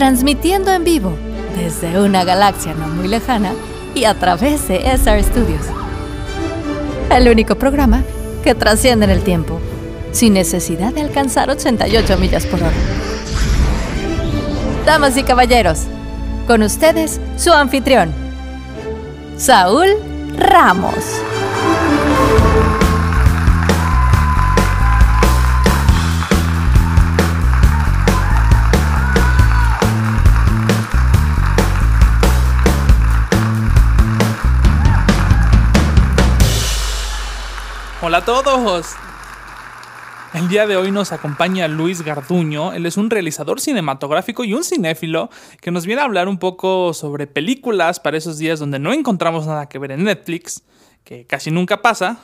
transmitiendo en vivo desde una galaxia no muy lejana y a través de SR Studios. El único programa que trasciende en el tiempo, sin necesidad de alcanzar 88 millas por hora. Damas y caballeros, con ustedes su anfitrión, Saúl Ramos. Hola a todos. El día de hoy nos acompaña Luis Garduño. Él es un realizador cinematográfico y un cinéfilo que nos viene a hablar un poco sobre películas para esos días donde no encontramos nada que ver en Netflix, que casi nunca pasa.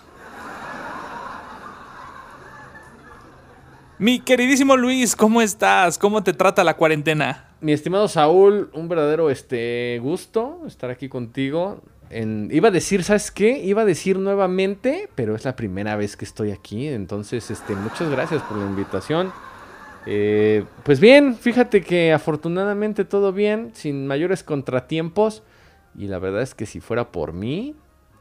Mi queridísimo Luis, ¿cómo estás? ¿Cómo te trata la cuarentena? Mi estimado Saúl, un verdadero este, gusto estar aquí contigo iba a decir, ¿sabes qué? Iba a decir nuevamente, pero es la primera vez que estoy aquí. Entonces, este, muchas gracias por la invitación. Eh, pues bien, fíjate que afortunadamente todo bien, sin mayores contratiempos. Y la verdad es que si fuera por mí,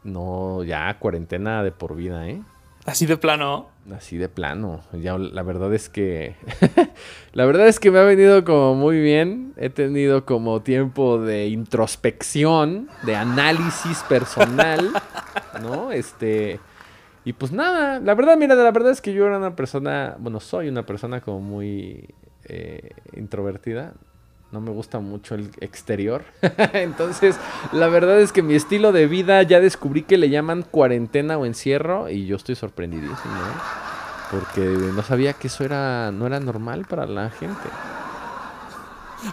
no, ya cuarentena de por vida, ¿eh? Así de plano. Así de plano. Ya la verdad es que. la verdad es que me ha venido como muy bien. He tenido como tiempo de introspección, de análisis personal. ¿No? Este. Y pues nada, la verdad, mira, la verdad es que yo era una persona, bueno, soy una persona como muy eh, introvertida no me gusta mucho el exterior. Entonces, la verdad es que mi estilo de vida ya descubrí que le llaman cuarentena o encierro y yo estoy sorprendidísimo, ¿eh? porque no sabía que eso era no era normal para la gente.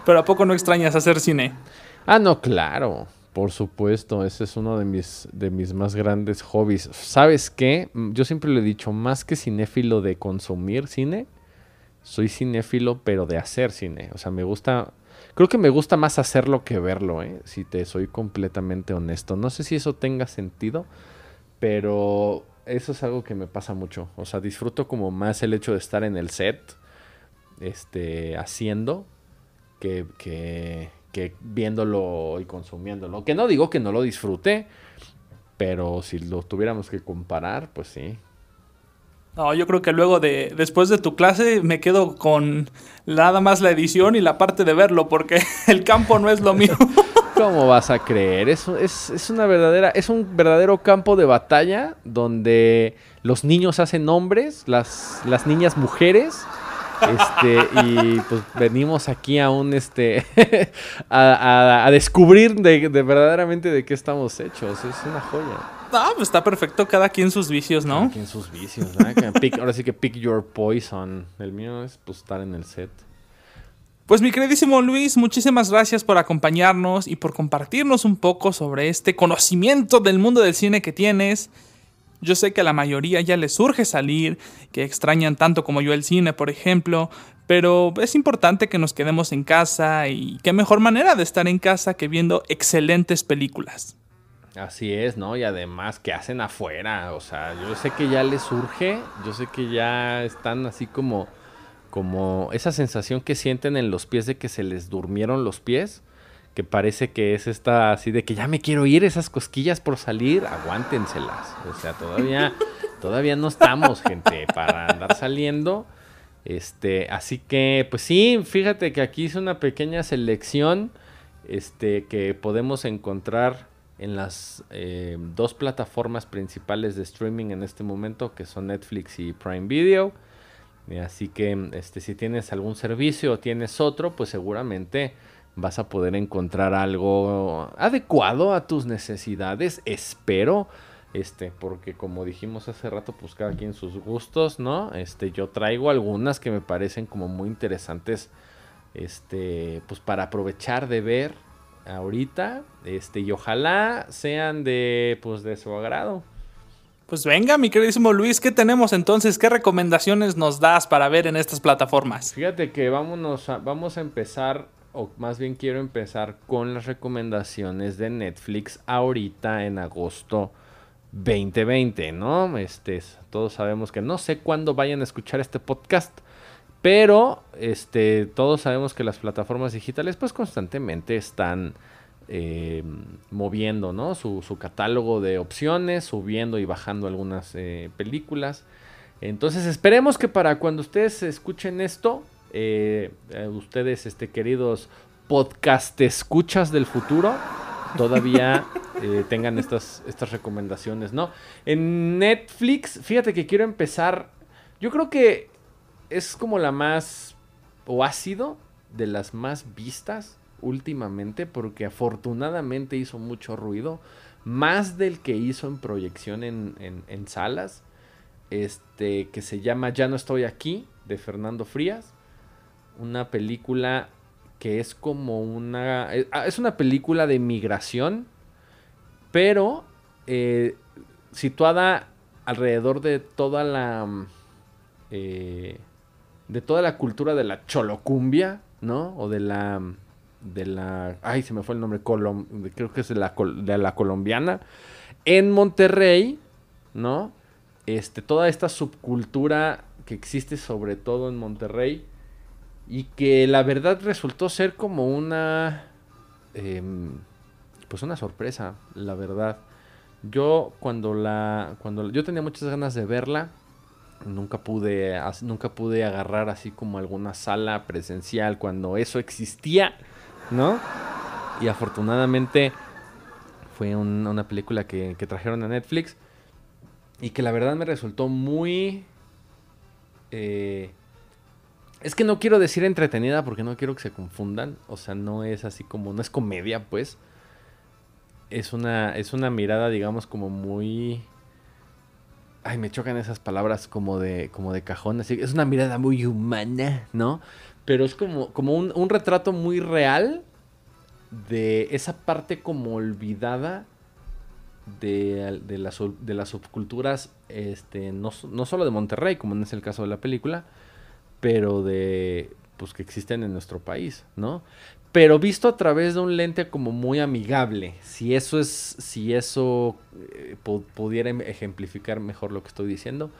Pero a poco no extrañas hacer cine? Ah, no, claro. Por supuesto, ese es uno de mis, de mis más grandes hobbies. ¿Sabes qué? Yo siempre le he dicho, más que cinéfilo de consumir cine, soy cinéfilo, pero de hacer cine. O sea, me gusta Creo que me gusta más hacerlo que verlo, ¿eh? si te soy completamente honesto. No sé si eso tenga sentido, pero eso es algo que me pasa mucho. O sea, disfruto como más el hecho de estar en el set, este, haciendo, que, que, que viéndolo y consumiéndolo. Que no digo que no lo disfrute, pero si lo tuviéramos que comparar, pues sí, no, yo creo que luego de, después de tu clase, me quedo con nada más la edición y la parte de verlo, porque el campo no es lo mío. ¿Cómo vas a creer? Es, es, una verdadera, es un verdadero campo de batalla donde los niños hacen hombres, las, las niñas mujeres. Este, y pues venimos aquí a un este a, descubrir de, de, verdaderamente de qué estamos hechos. Es una joya. Ah, pues está perfecto, cada quien sus vicios, ¿no? Cada quien sus vicios, ahora sí que pick your poison. El mío es pues estar en el set. Pues mi queridísimo Luis, muchísimas gracias por acompañarnos y por compartirnos un poco sobre este conocimiento del mundo del cine que tienes. Yo sé que a la mayoría ya les surge salir, que extrañan tanto como yo el cine, por ejemplo, pero es importante que nos quedemos en casa y qué mejor manera de estar en casa que viendo excelentes películas. Así es, ¿no? Y además, ¿qué hacen afuera? O sea, yo sé que ya les surge, yo sé que ya están así como, como esa sensación que sienten en los pies de que se les durmieron los pies, que parece que es esta así de que ya me quiero ir, esas cosquillas por salir, aguántenselas. O sea, todavía, todavía no estamos, gente, para andar saliendo. Este, así que, pues sí, fíjate que aquí hice una pequeña selección, este, que podemos encontrar en las eh, dos plataformas principales de streaming en este momento, que son Netflix y Prime Video. Así que este, si tienes algún servicio o tienes otro, pues seguramente vas a poder encontrar algo adecuado a tus necesidades. Espero. Este, porque como dijimos hace rato, pues cada quien sus gustos, ¿no? Este, yo traigo algunas que me parecen como muy interesantes. Este, pues para aprovechar de ver ahorita. Este, y ojalá sean de, pues, de su agrado. Pues venga, mi queridísimo Luis, ¿qué tenemos entonces? ¿Qué recomendaciones nos das para ver en estas plataformas? Fíjate que vámonos vamos a empezar, o más bien quiero empezar con las recomendaciones de Netflix ahorita en agosto 2020, ¿no? Este, todos sabemos que no sé cuándo vayan a escuchar este podcast, Pero este, todos sabemos que las plataformas digitales pues constantemente están eh, moviendo ¿no? su, catálogo de opciones, subiendo y bajando algunas eh, películas. Entonces esperemos que para cuando ustedes escuchen esto, eh, ustedes, este, queridos podcast escuchas del futuro, todavía tengan estas, estas recomendaciones, ¿no? En Netflix, fíjate que quiero empezar, yo creo que es como la más, o ha sido de las más vistas últimamente, porque afortunadamente hizo mucho ruido, más del que hizo en proyección en, en, salas, este, que se llama Ya no estoy aquí, de Fernando Frías, una película que es como una, eh, ah, es una película de migración, pero eh, situada alrededor de toda la... Eh, de toda la cultura de la cholocumbia, ¿no? O de la de la ay, se me fue el nombre creo que es de la, de la colombiana en Monterrey, ¿no? Este toda esta subcultura que existe sobre todo en Monterrey y que la verdad resultó ser como una em, pues una sorpresa, la verdad. Yo cuando la cuando yo tenía muchas ganas de verla, nunca pude, nunca pude agarrar así como alguna sala presencial cuando eso existía, ¿no? Y afortunadamente fue una película que, trajeron a Netflix y que la verdad me resultó muy... Eh, es que no quiero decir entretenida porque no quiero que se confundan, o sea, no es así como, no es comedia, pues. Es una, es una mirada, digamos, como muy Ay, me chocan esas palabras como de, como de cajón. Así, es una mirada muy humana, ¿no? Pero es como, como un, retrato muy real de esa parte como olvidada de, de, las, de las subculturas, este, no, no, solo de Monterrey, como es el caso de la película, pero de, pues que existen en nuestro país, ¿no? Pero visto a través de un lente como muy amigable. Si eso es, si eso eh, pudiera em, ejemplificar mejor lo que estoy diciendo,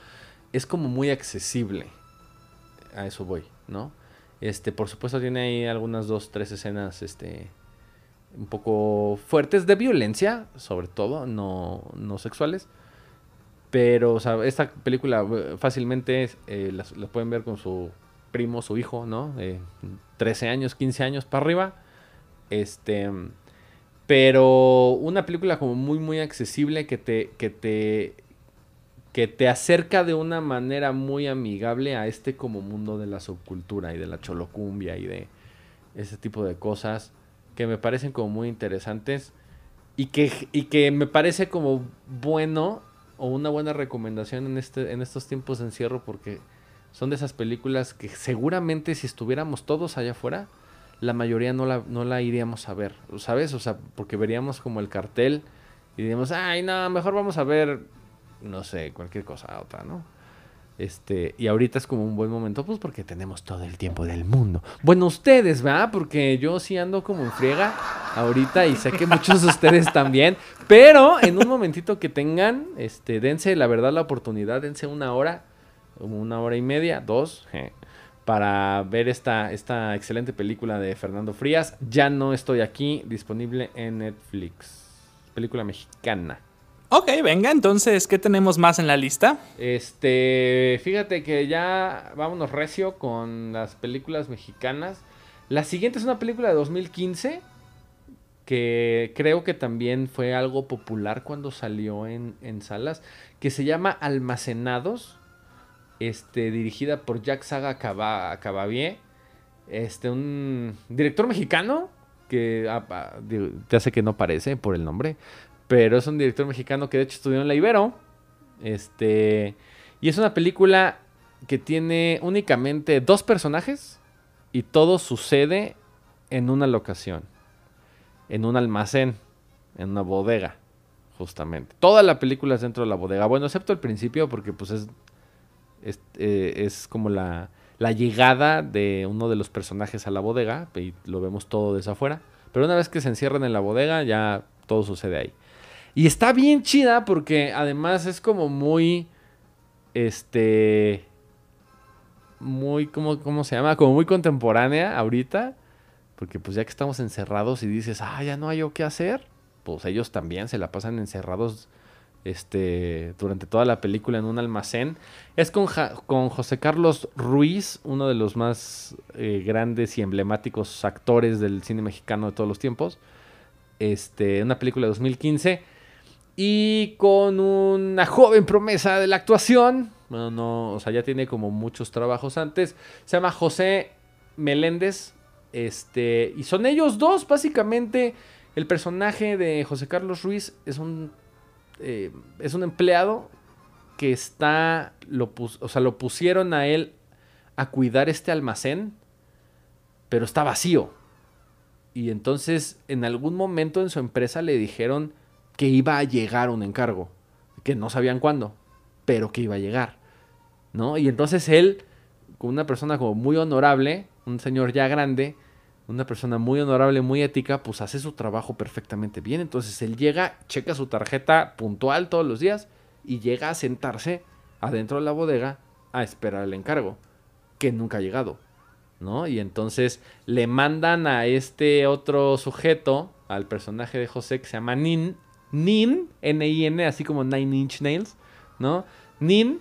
es como muy accesible. A eso voy, ¿no? Este, por supuesto tiene ahí algunas dos, tres escenas, este, un poco fuertes de violencia, sobre todo, no, no sexuales. Pero, o sea, esta película eh, fácilmente eh, la, pueden ver con su primo, su hijo, ¿no? 13 años, 15 años para arriba. Este. Pero una película como muy, muy accesible que te, que te, que te acerca de una manera muy amigable a este como mundo de la subcultura y de la cholocumbia y de ese tipo de cosas que me parecen como muy interesantes y que, y que me parece como bueno o una buena recomendación en, este, en estos tiempos de encierro porque son de esas películas que seguramente si estuviéramos todos allá afuera, la mayoría no la, no la iríamos a ver, ¿sabes? O sea, porque veríamos como el cartel y diríamos, ay, no, mejor vamos a ver, no sé, cualquier cosa, otra, ¿no? Este, y ahorita es como un buen momento, pues porque tenemos todo el tiempo del mundo. Bueno, ustedes, ¿verdad? Porque yo sí ando como en friega ahorita y sé que muchos de ustedes también. Pero en un momentito que tengan, este, dense la verdad la oportunidad, dense una hora una hora y media, dos, para ver esta, esta excelente película de Fernando Frías. Ya no estoy aquí, disponible en Netflix. Película mexicana. Ok, venga, entonces, ¿qué tenemos más en la lista? Este, fíjate que ya vámonos recio con las películas mexicanas. La siguiente es una película de 2015 que creo que también fue algo popular cuando salió en, en salas, que se llama Almacenados este, dirigida por Jack Saga Cabavier, este, un director mexicano que ah, ah, te hace que no parece por el nombre, pero es un director mexicano que de hecho estudió en la Ibero, este, y es una película que tiene únicamente dos personajes y todo sucede en una locación, en un almacén, en una bodega, justamente. Toda la película es dentro de la bodega, bueno, excepto el principio porque pues es eh, es, como la, llegada de uno de los personajes a la bodega, y lo vemos todo desde afuera. Pero una vez que se encierran en la bodega, ya todo sucede ahí. Y está bien chida porque además es como muy. Este. muy, ¿cómo, ¿cómo se llama? Como muy contemporánea ahorita. Porque pues ya que estamos encerrados y dices, ah, ya no hay yo qué hacer, pues ellos también se la pasan encerrados este, durante toda la película en un almacén. Es con, con José Carlos Ruiz, uno de los más eh, grandes y emblemáticos actores del cine mexicano de todos los tiempos. Este, una película de 2015. Y con una joven promesa de la actuación. Bueno, no, o sea, ya tiene como muchos trabajos antes. Se llama José Meléndez. Este, y son ellos dos, básicamente. El personaje de José Carlos Ruiz es un eh, es un empleado que está, lo o sea, lo pusieron a él a cuidar este almacén, pero está vacío. Y entonces en algún momento en su empresa le dijeron que iba a llegar un encargo, que no sabían cuándo, pero que iba a llegar. ¿No? Y entonces él, con una persona como muy honorable, un señor ya grande, una persona muy honorable, muy ética, pues hace su trabajo perfectamente bien. Entonces él llega, checa su tarjeta puntual todos los días y llega a sentarse adentro de la bodega a esperar el encargo, que nunca ha llegado, ¿no? Y entonces le mandan a este otro sujeto, al personaje de José que se llama Nin, Nin, N-I-N, así como Nine Inch Nails, ¿no? Nin,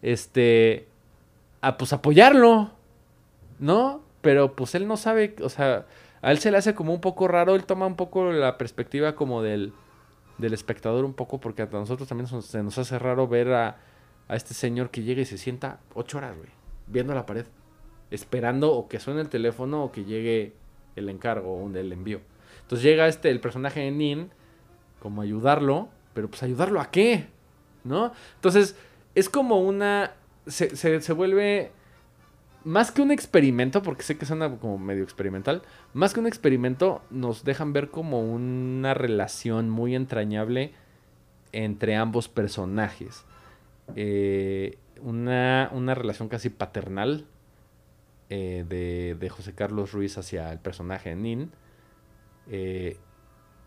este, a pues apoyarlo, ¿no? Pero pues él no sabe, o sea, a él se le hace como un poco raro, él toma un poco la perspectiva como del, del espectador un poco, porque a nosotros también se nos hace raro ver a, a este señor que llega y se sienta ocho horas, güey, viendo la pared, esperando o que suene el teléfono o que llegue el encargo o el envío. Entonces llega este, el personaje de Nin, como ayudarlo, pero pues ayudarlo a qué, ¿no? Entonces es como una, se, se, se vuelve más que un experimento, porque sé que suena como medio experimental, más que un experimento, nos dejan ver como una relación muy entrañable entre ambos personajes. Eh, una, relación casi paternal eh, de, José Carlos Ruiz hacia el personaje de Nin. Eh,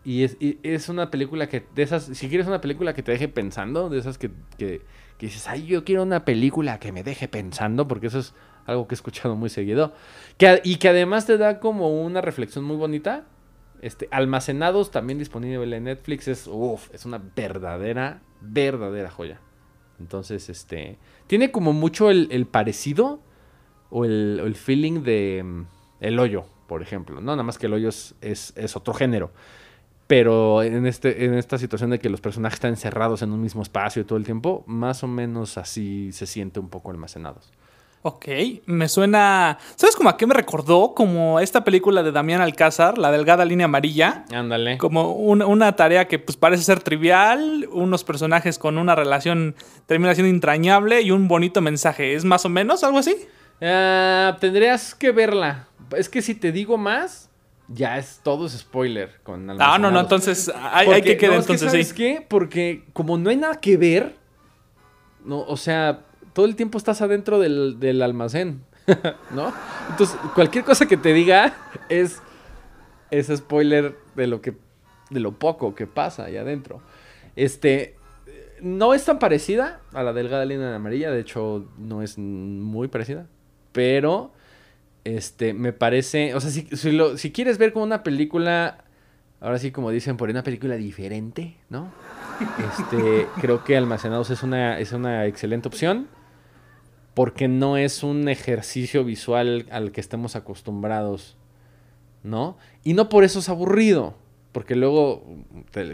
y, es, una película que, de esas, si quieres una película que te deje pensando, de esas que, que dices, ay, yo quiero una película que me deje pensando, porque eso es algo que he escuchado muy seguido. y que además te da como una reflexión muy bonita. Este, almacenados, también disponible en Netflix, es, es una verdadera, verdadera joya. Entonces, este, tiene como mucho el, parecido o el, feeling de mm, El Hoyo, por ejemplo. No, nada más que El Hoyo es, es, otro género. Pero en, este, en esta situación de que los personajes están encerrados en un mismo espacio todo el tiempo, más o menos así se siente un poco almacenados. Ok, me suena. ¿Sabes como a qué me recordó? Como esta película de Damián Alcázar, La Delgada Línea Amarilla. Ándale. Como una tarea que pues parece ser trivial, unos personajes con una relación termina siendo entrañable y un bonito mensaje. ¿Es más o menos algo así? Uh, tendrías que verla. Es que si te digo más, ya es todo es spoiler con No, no, no, entonces hay, que quedar entonces, ¿sabes qué? Porque como no hay nada que ver, no, o sea todo el tiempo estás adentro del, almacén, ¿no? Entonces, cualquier cosa que te diga es, es spoiler de lo que, de lo poco que pasa ahí adentro. Este, no es tan parecida a la delgada línea de amarilla, de hecho, no es muy parecida, pero, este, me parece, o sea, si, si quieres ver como una película, ahora sí, como dicen, por una película diferente, ¿no? Este, creo que Almacenados es una, es una excelente opción porque no es un ejercicio visual al que estemos acostumbrados, ¿no? Y no por eso es aburrido, porque luego,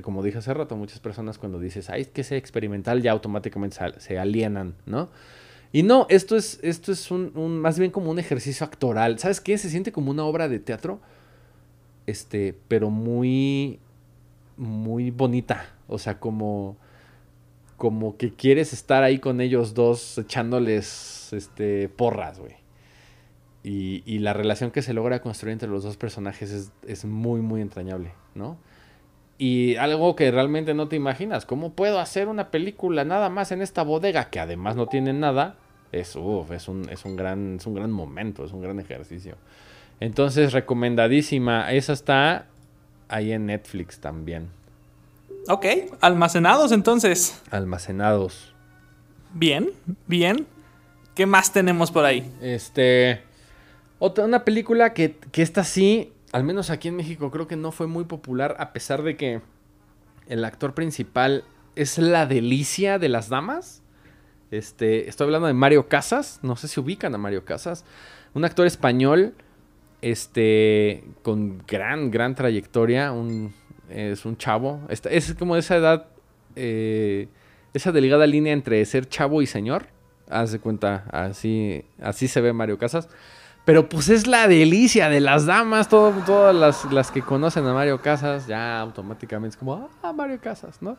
como dije hace rato, muchas personas cuando dices, ay, es que sea experimental, ya automáticamente se alienan, ¿no? Y no, esto es, esto es un, más bien como un ejercicio actoral. ¿Sabes qué? Se siente como una obra de teatro, este, pero muy, muy bonita. O sea, como como que quieres estar ahí con ellos dos echándoles este, porras, güey. Y, la relación que se logra construir entre los dos personajes es, muy, muy entrañable, ¿no? Y algo que realmente no te imaginas, ¿cómo puedo hacer una película nada más en esta bodega que además no tiene nada? Es, es, un, es, un gran, es un gran momento, es un gran ejercicio. Entonces, recomendadísima. Esa está ahí en Netflix también. Ok, almacenados entonces. Almacenados. Bien, bien. ¿Qué más tenemos por ahí? Este. Otra, una película que, que esta sí, al menos aquí en México, creo que no fue muy popular, a pesar de que el actor principal es la delicia de las damas. Este, estoy hablando de Mario Casas. No sé si ubican a Mario Casas. Un actor español. Este. Con gran, gran trayectoria. Un, es un chavo. es como esa edad. Eh, esa delicada línea entre ser chavo y señor. Haz de cuenta. Así. Así se ve Mario Casas. Pero pues es la delicia de las damas. todas las, las, que conocen a Mario Casas. Ya automáticamente es como. Ah, Mario Casas, ¿no?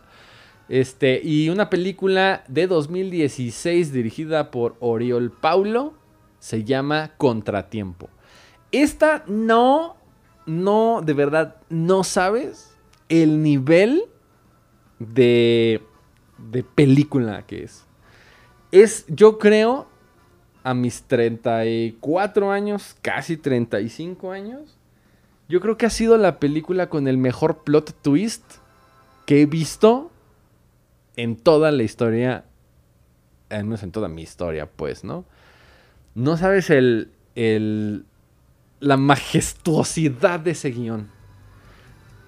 Este, y una película de 2016 dirigida por Oriol Paulo se llama Contratiempo. Esta no, no, de verdad, no sabes el nivel de, de película que es. Es, yo creo, a mis 34 años, casi 35 años, yo creo que ha sido la película con el mejor plot twist que he visto en toda la historia, al menos en toda mi historia, pues, ¿no? No sabes el, el, la majestuosidad de ese guion.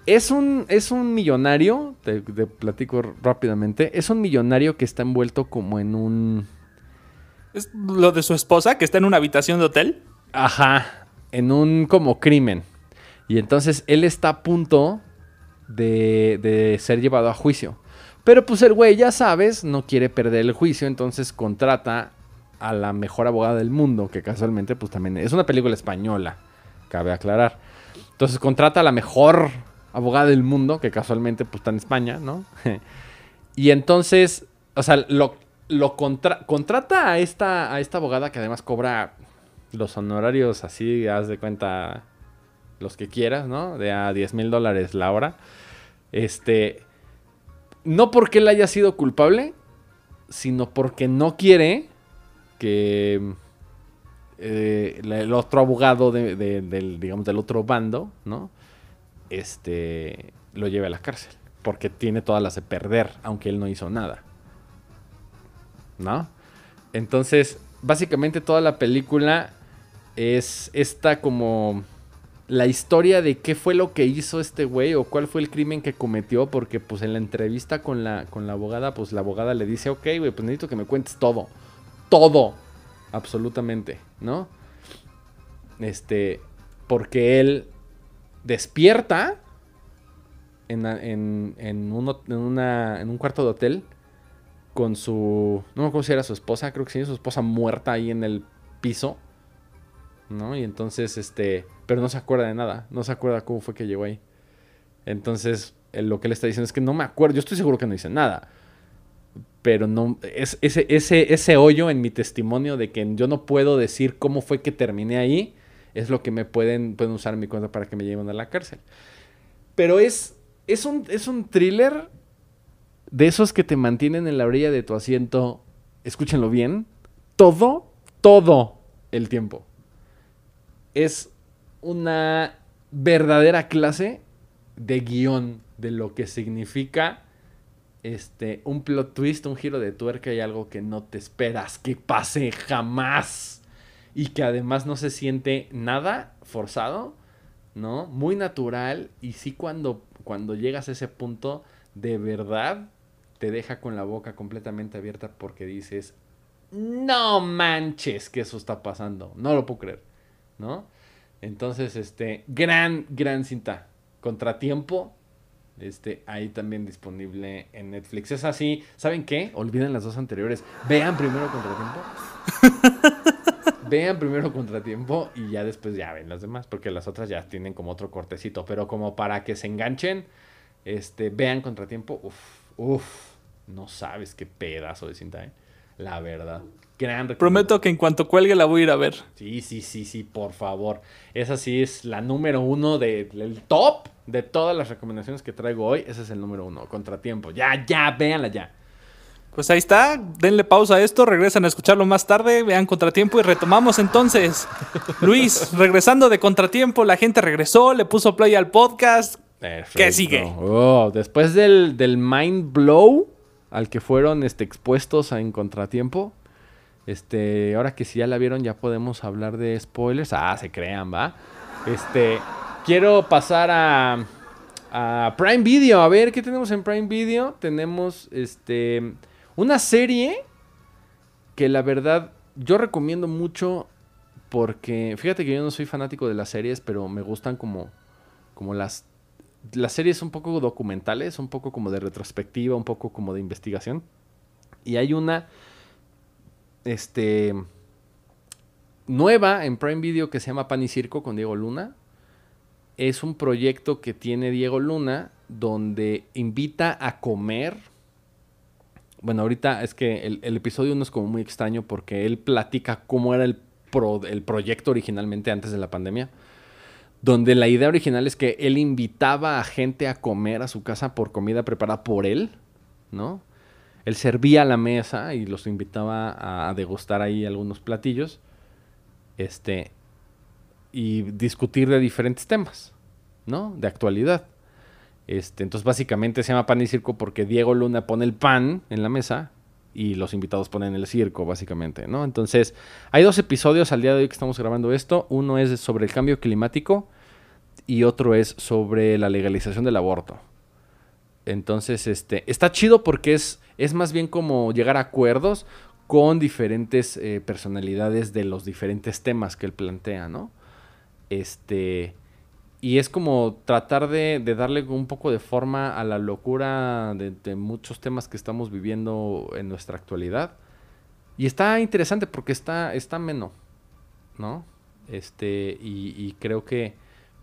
Es un, es un millonario, te, platico rápidamente, es un millonario que está envuelto como en un... ¿Es lo de su esposa que está en una habitación de hotel? Ajá, en un como crimen. Y entonces él está a punto de, de ser llevado a juicio. Pero pues el güey, ya sabes, no quiere perder el juicio, entonces contrata a la mejor abogada del mundo, que casualmente pues también es una película española, cabe aclarar. Entonces contrata a la mejor abogada del mundo, que casualmente pues está en España, ¿no? y entonces, o sea, lo, contrata a esta, a abogada que además cobra los honorarios así, haz de cuenta los que quieras, ¿no? De a 10 mil dólares la hora. Este, no porque él haya sido culpable, sino porque no quiere que eh, el otro abogado del, digamos, del otro bando, ¿no? Este, lo lleve a la cárcel. Porque tiene todas las de perder, aunque él no hizo nada. ¿No? Entonces, básicamente toda la película es esta como la historia de qué fue lo que hizo este güey o cuál fue el crimen que cometió, porque pues en la entrevista con la, con la abogada, pues la abogada le dice, ok, güey, pues necesito que me cuentes todo, todo, absolutamente, ¿no? Este, porque él despierta en, en, en, en un cuarto de hotel con su, no me acuerdo si era su esposa, creo que sí, su esposa muerta ahí en el piso ¿no? Y entonces, este, pero no se acuerda de nada, no se acuerda cómo fue que llegó ahí. Entonces, lo que le está diciendo es que no me acuerdo, yo estoy seguro que no dice nada. Pero no, es, ese, ese, ese hoyo en mi testimonio de que yo no puedo decir cómo fue que terminé ahí, es lo que me pueden, pueden usar mi cuenta para que me lleven a la cárcel. Pero es, es, un, es un thriller de esos que te mantienen en la orilla de tu asiento, escúchenlo bien, todo, todo el tiempo es una verdadera clase de guion de lo que significa este un plot twist, un giro de tuerca y algo que no te esperas que pase jamás y que además no se siente nada forzado, ¿no? Muy natural y sí cuando cuando llegas a ese punto de verdad te deja con la boca completamente abierta porque dices, "No manches que eso está pasando." No lo puedo creer. ¿no? Entonces, este, gran, gran cinta. Contratiempo. Este, ahí también disponible en Netflix. Es así, ¿saben qué? Olviden las dos anteriores. Vean primero Contratiempo. Vean primero Contratiempo y ya después ya ven las demás, porque las otras ya tienen como otro cortecito. Pero como para que se enganchen, este, vean Contratiempo. Uf, uf, no sabes qué pedazo de cinta, ¿eh? La verdad. Prometo que en cuanto cuelgue la voy a ir a ver. Sí, sí, sí, sí, por favor. Esa sí es la número uno del top de todas las recomendaciones que traigo hoy. Ese es el número uno, Contratiempo. Ya, ya, véanla ya. Pues ahí está, denle pausa a esto, regresan a escucharlo más tarde, vean Contratiempo y retomamos entonces. Luis, regresando de Contratiempo, la gente regresó, le puso play al podcast. ¿Qué sigue? Oh, después del, mind blow al que fueron este, expuestos en Contratiempo, Este, ahora que si ya la vieron, ya podemos hablar de spoilers. Ah, se crean, va. Este, quiero pasar a, a Prime Video. A ver, ¿qué tenemos en Prime Video? Tenemos este una serie que la verdad yo recomiendo mucho porque fíjate que yo no soy fanático de las series, pero me gustan como como las las series un poco documentales, un poco como de retrospectiva, un poco como de investigación. Y hay una este nueva en Prime Video que se llama Pan y Circo con Diego Luna. Es un proyecto que tiene Diego Luna donde invita a comer. Bueno, ahorita es que el, episodio 1 es como muy extraño porque él platica cómo era el, el proyecto originalmente antes de la pandemia. Donde la idea original es que él invitaba a gente a comer a su casa por comida preparada por él, ¿no? Él servía la mesa y los invitaba a degustar ahí algunos platillos. Este. Y discutir de diferentes temas, ¿no? De actualidad. Este, entonces, básicamente se llama pan y circo porque Diego Luna pone el pan en la mesa y los invitados ponen el circo, básicamente, ¿no? Entonces, hay dos episodios al día de hoy que estamos grabando esto. Uno es sobre el cambio climático y otro es sobre la legalización del aborto. Entonces, este, está chido porque es, es más bien como llegar a acuerdos con diferentes eh, personalidades de los diferentes temas que él plantea, ¿no? Este, y es como tratar de, darle un poco de forma a la locura de, muchos temas que estamos viviendo en nuestra actualidad. Y está interesante porque está, está menos, ¿no? Este, y, y creo que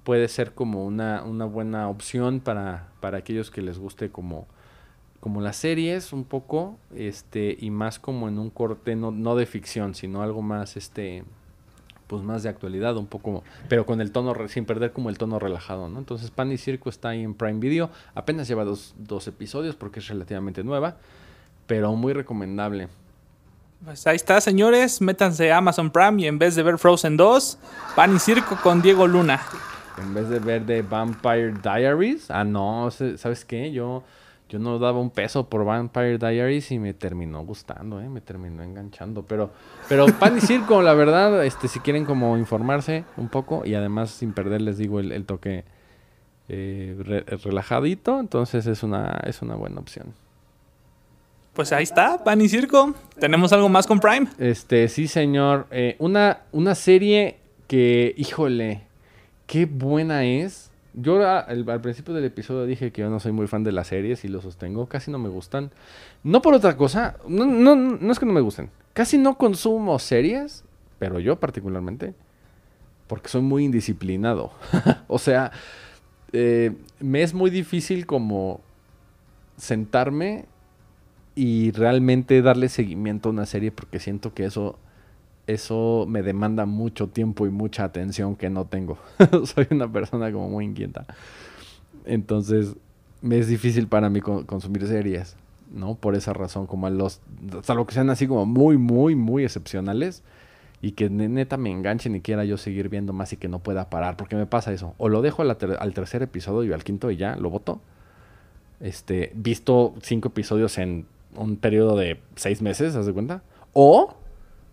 puede ser como una, una buena opción para, para, aquellos que les guste como, como las series un poco, este, y más como en un corte no, no de ficción, sino algo más, este, pues más de actualidad, un poco, pero con el tono, sin perder como el tono relajado, ¿no? Entonces Pan y Circo está ahí en Prime Video, apenas lleva dos, dos episodios porque es relativamente nueva, pero muy recomendable. Pues ahí está, señores. Métanse a Amazon Prime y en vez de ver Frozen 2, Pan y Circo con Diego Luna. En vez de ver The Vampire Diaries. Ah, no, ¿sabes qué? Yo, yo no daba un peso por Vampire Diaries y me terminó gustando, ¿eh? Me terminó enganchando. Pero, pero pan y circo, la verdad, este, si quieren como informarse un poco y además sin perder, les digo, el, toque eh, relajadito, entonces es una, es una buena opción. Pues ahí está, Pan y Circo. ¿Tenemos algo más con Prime? Este, sí, señor. Eh, una, una serie que, híjole, qué buena es. Yo al, principio del episodio dije que yo no soy muy fan de las series y lo sostengo, casi no me gustan. No por otra cosa, no, es que no me gusten. Casi no consumo series, pero yo particularmente, porque soy muy indisciplinado. o sea, eh, me es muy difícil como sentarme y realmente darle seguimiento a una serie porque siento que eso eso me demanda mucho tiempo y mucha atención que no tengo. Soy una persona como muy inquieta. Entonces, me es difícil para mí consumir series, ¿no? Por esa razón, como los, salvo que sean así como muy, muy, muy excepcionales y que neta me enganchen y quiera yo seguir viendo más y que no pueda parar, porque me pasa eso. O lo dejo al, tercer episodio y al quinto y ya, lo voto. Este, visto cinco episodios en un periodo de seis meses, ¿haz de cuenta? O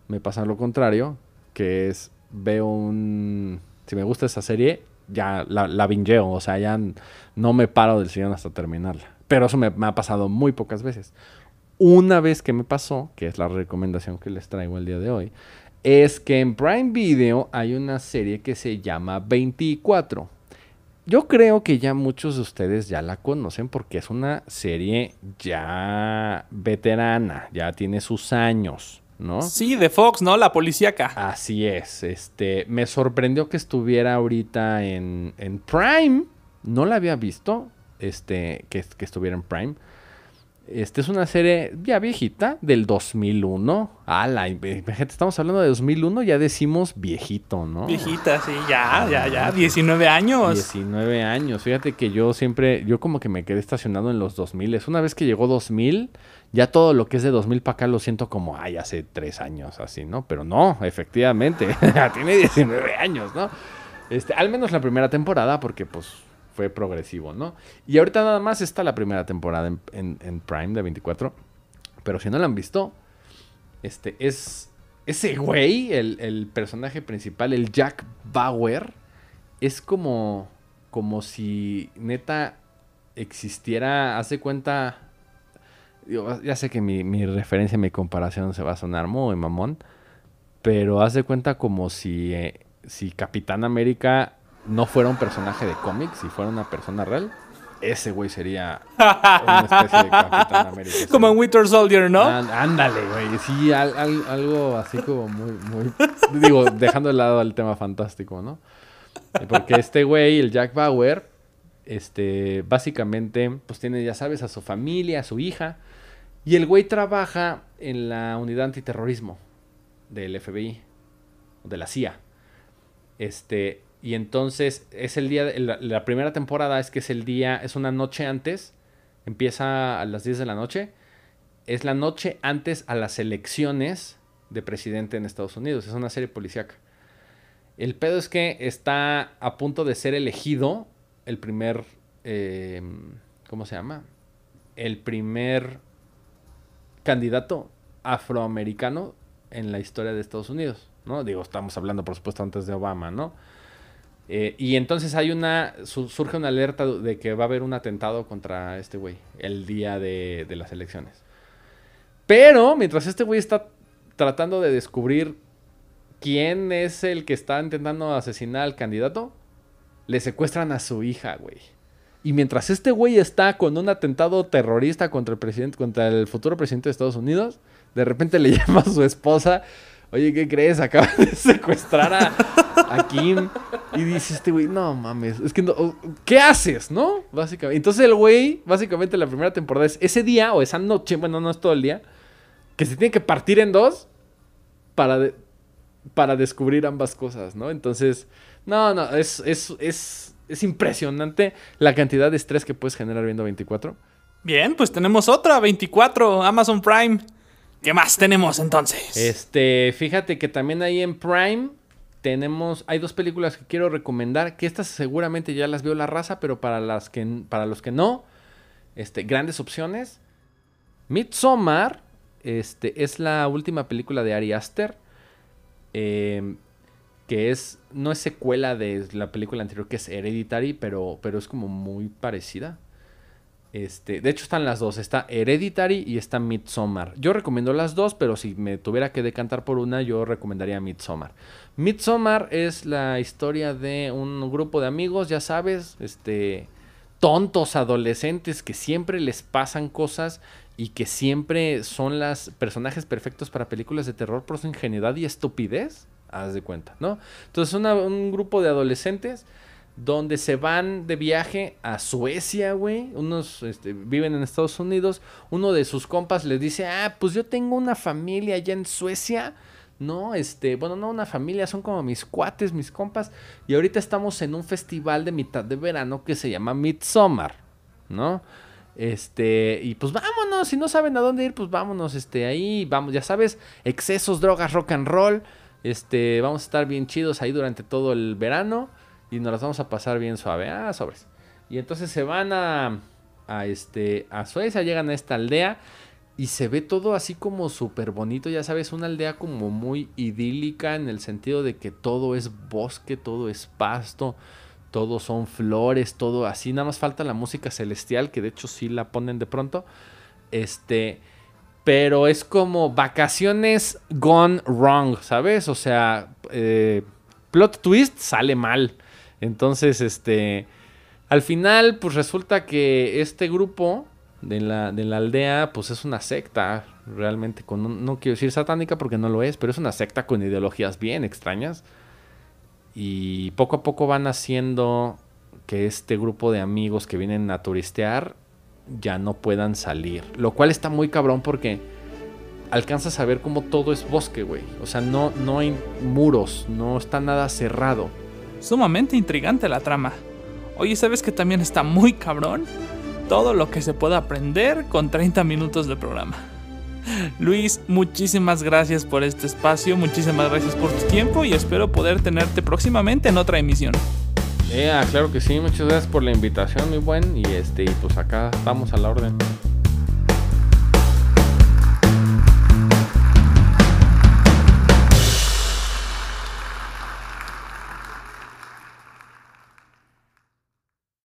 me pasa lo contrario, que es veo un... Si me gusta esa serie, ya la, la bingeo, o sea, ya no me paro del sillón hasta terminarla. Pero eso me, ha pasado muy pocas veces. Una vez que me pasó, que es la recomendación que les traigo el día de hoy, es que en Prime Video hay una serie que se llama 24. Yo creo que ya muchos de ustedes ya la conocen porque es una serie ya veterana, ya tiene sus años. ¿No? Sí, de Fox, ¿no? La policíaca. Así es. Este, me sorprendió que estuviera ahorita en, en Prime. No la había visto, este, que, que estuviera en Prime. Este es una serie ya viejita, del 2001. la gente, estamos hablando de 2001, ya decimos viejito, ¿no? Viejita, sí, ya, ya, ya, 19 años. 19 años. Fíjate que yo siempre, yo como que me quedé estacionado en los 2000. Es una vez que llegó 2000, ya todo lo que es de 2000 para acá lo siento como, ay, hace tres años, así, ¿no? Pero no, efectivamente, tiene 19 años, ¿no? Este, al menos la primera temporada, porque pues fue progresivo, ¿no? Y ahorita nada más está la primera temporada en, Prime de 24. Pero si no la han visto, este, es, ese güey, el, el personaje principal, el Jack Bauer, es como, como si neta existiera, hace cuenta, ya sé que mi, mi, referencia, mi comparación se va a sonar muy mamón, pero hace cuenta como si, eh, si Capitán América no fuera un personaje de cómics, si fuera una persona real ese güey sería una especie de Capitán América. Como en Winter Soldier, ¿no? ándale, güey. Sí, algo así como muy, muy... Digo, dejando de lado el tema fantástico, ¿no? Porque este güey, el Jack Bauer, este, básicamente, pues tiene, ya sabes, a su familia, a su hija. Y el güey trabaja en la unidad antiterrorismo del FBI, de la CIA. Este, y entonces es el día, la, la, primera temporada es que es el día, es una noche antes, empieza a las 10 de la noche, es la noche antes a las elecciones de presidente en Estados Unidos, es una serie policíaca. El pedo es que está a punto de ser elegido el primer, em, ¿cómo se llama? El primer candidato afroamericano en la historia de Estados Unidos, ¿no? Digo, estamos hablando por supuesto antes de Obama, ¿no? Eh, y entonces hay una. surge una alerta de que va a haber un atentado contra este güey el día de, las elecciones. Pero mientras este güey está tratando de descubrir quién es el que está intentando asesinar al candidato, le secuestran a su hija, güey. Y mientras este güey está con un atentado terrorista contra el presidente, contra el futuro presidente de Estados Unidos, de repente le llama a su esposa oye, ¿qué crees? Acaban de secuestrar a, Kim. Y dice este güey, no mames, es que no, ¿qué haces, no? Básicamente. Entonces el güey, básicamente la primera temporada es ese día o esa noche, bueno, no es todo el día, que se tiene que partir en dos para, para descubrir ambas cosas, ¿no? Entonces, no, no, es, es, es, es impresionante la cantidad de estrés que puedes generar viendo 24. Bien, pues tenemos otra, 24, Amazon Prime. ¿Qué más tenemos entonces? Este, fíjate que también ahí en Prime tenemos, hay dos películas que quiero recomendar, que estas seguramente ya las vio la raza, pero para las que, para los que no, este, grandes opciones. Midsommar, este, es la última película de Ari Aster, em, que es, no es secuela de la película anterior que es Hereditary, pero, pero es como muy parecida. Este, de hecho están las dos, está Hereditary y está Midsommar. Yo recomiendo las dos, pero si me tuviera que decantar por una, yo recomendaría Midsommar. Midsommar es la historia de un grupo de amigos, ya sabes, este tontos adolescentes que siempre les pasan cosas y que siempre son los personajes perfectos para películas de terror por su ingenuidad y estupidez, haz de cuenta, ¿no? Entonces un grupo de adolescentes donde se van de viaje a Suecia, güey. Unos este, viven en Estados Unidos. Uno de sus compas les dice, ah, pues yo tengo una familia allá en Suecia. No, este, bueno, no una familia, son como mis cuates, mis compas. Y ahorita estamos en un festival de mitad de verano que se llama Midsummer, ¿no? Este, y pues vámonos, si no saben a dónde ir, pues vámonos, este, ahí, vamos, ya sabes, excesos, drogas, rock and roll. Este, vamos a estar bien chidos ahí durante todo el verano y nos las vamos a pasar bien suave. Ah, sobres. Y entonces se van a, a, este, a Suecia, llegan a esta aldea y se ve todo así como súper bonito, ya sabes, una aldea como muy idílica en el sentido de que todo es bosque, todo es pasto, todo son flores, todo así, nada más falta la música celestial, que de hecho sí la ponen de pronto. Este, pero es como vacaciones gone wrong, ¿sabes? O sea, eh, plot twist sale mal. Entonces, este, al final, pues resulta que este grupo de la, de la aldea, pues es una secta, realmente, con no quiero decir satánica porque no lo es, pero es una secta con ideologías bien extrañas. Y poco a poco van haciendo que este grupo de amigos que vienen a turistear ya no puedan salir. Lo cual está muy cabrón porque alcanzas a ver como todo es bosque, güey. O sea, no, no hay muros, no está nada cerrado. Sumamente intrigante la trama. Oye, ¿sabes que también está muy cabrón? Todo lo que se puede aprender con 30 minutos de programa. Luis, muchísimas gracias por este espacio, muchísimas gracias por tu tiempo y espero poder tenerte próximamente en otra emisión. Eh, claro que sí, muchas gracias por la invitación, muy buen, y este, pues acá vamos a la orden.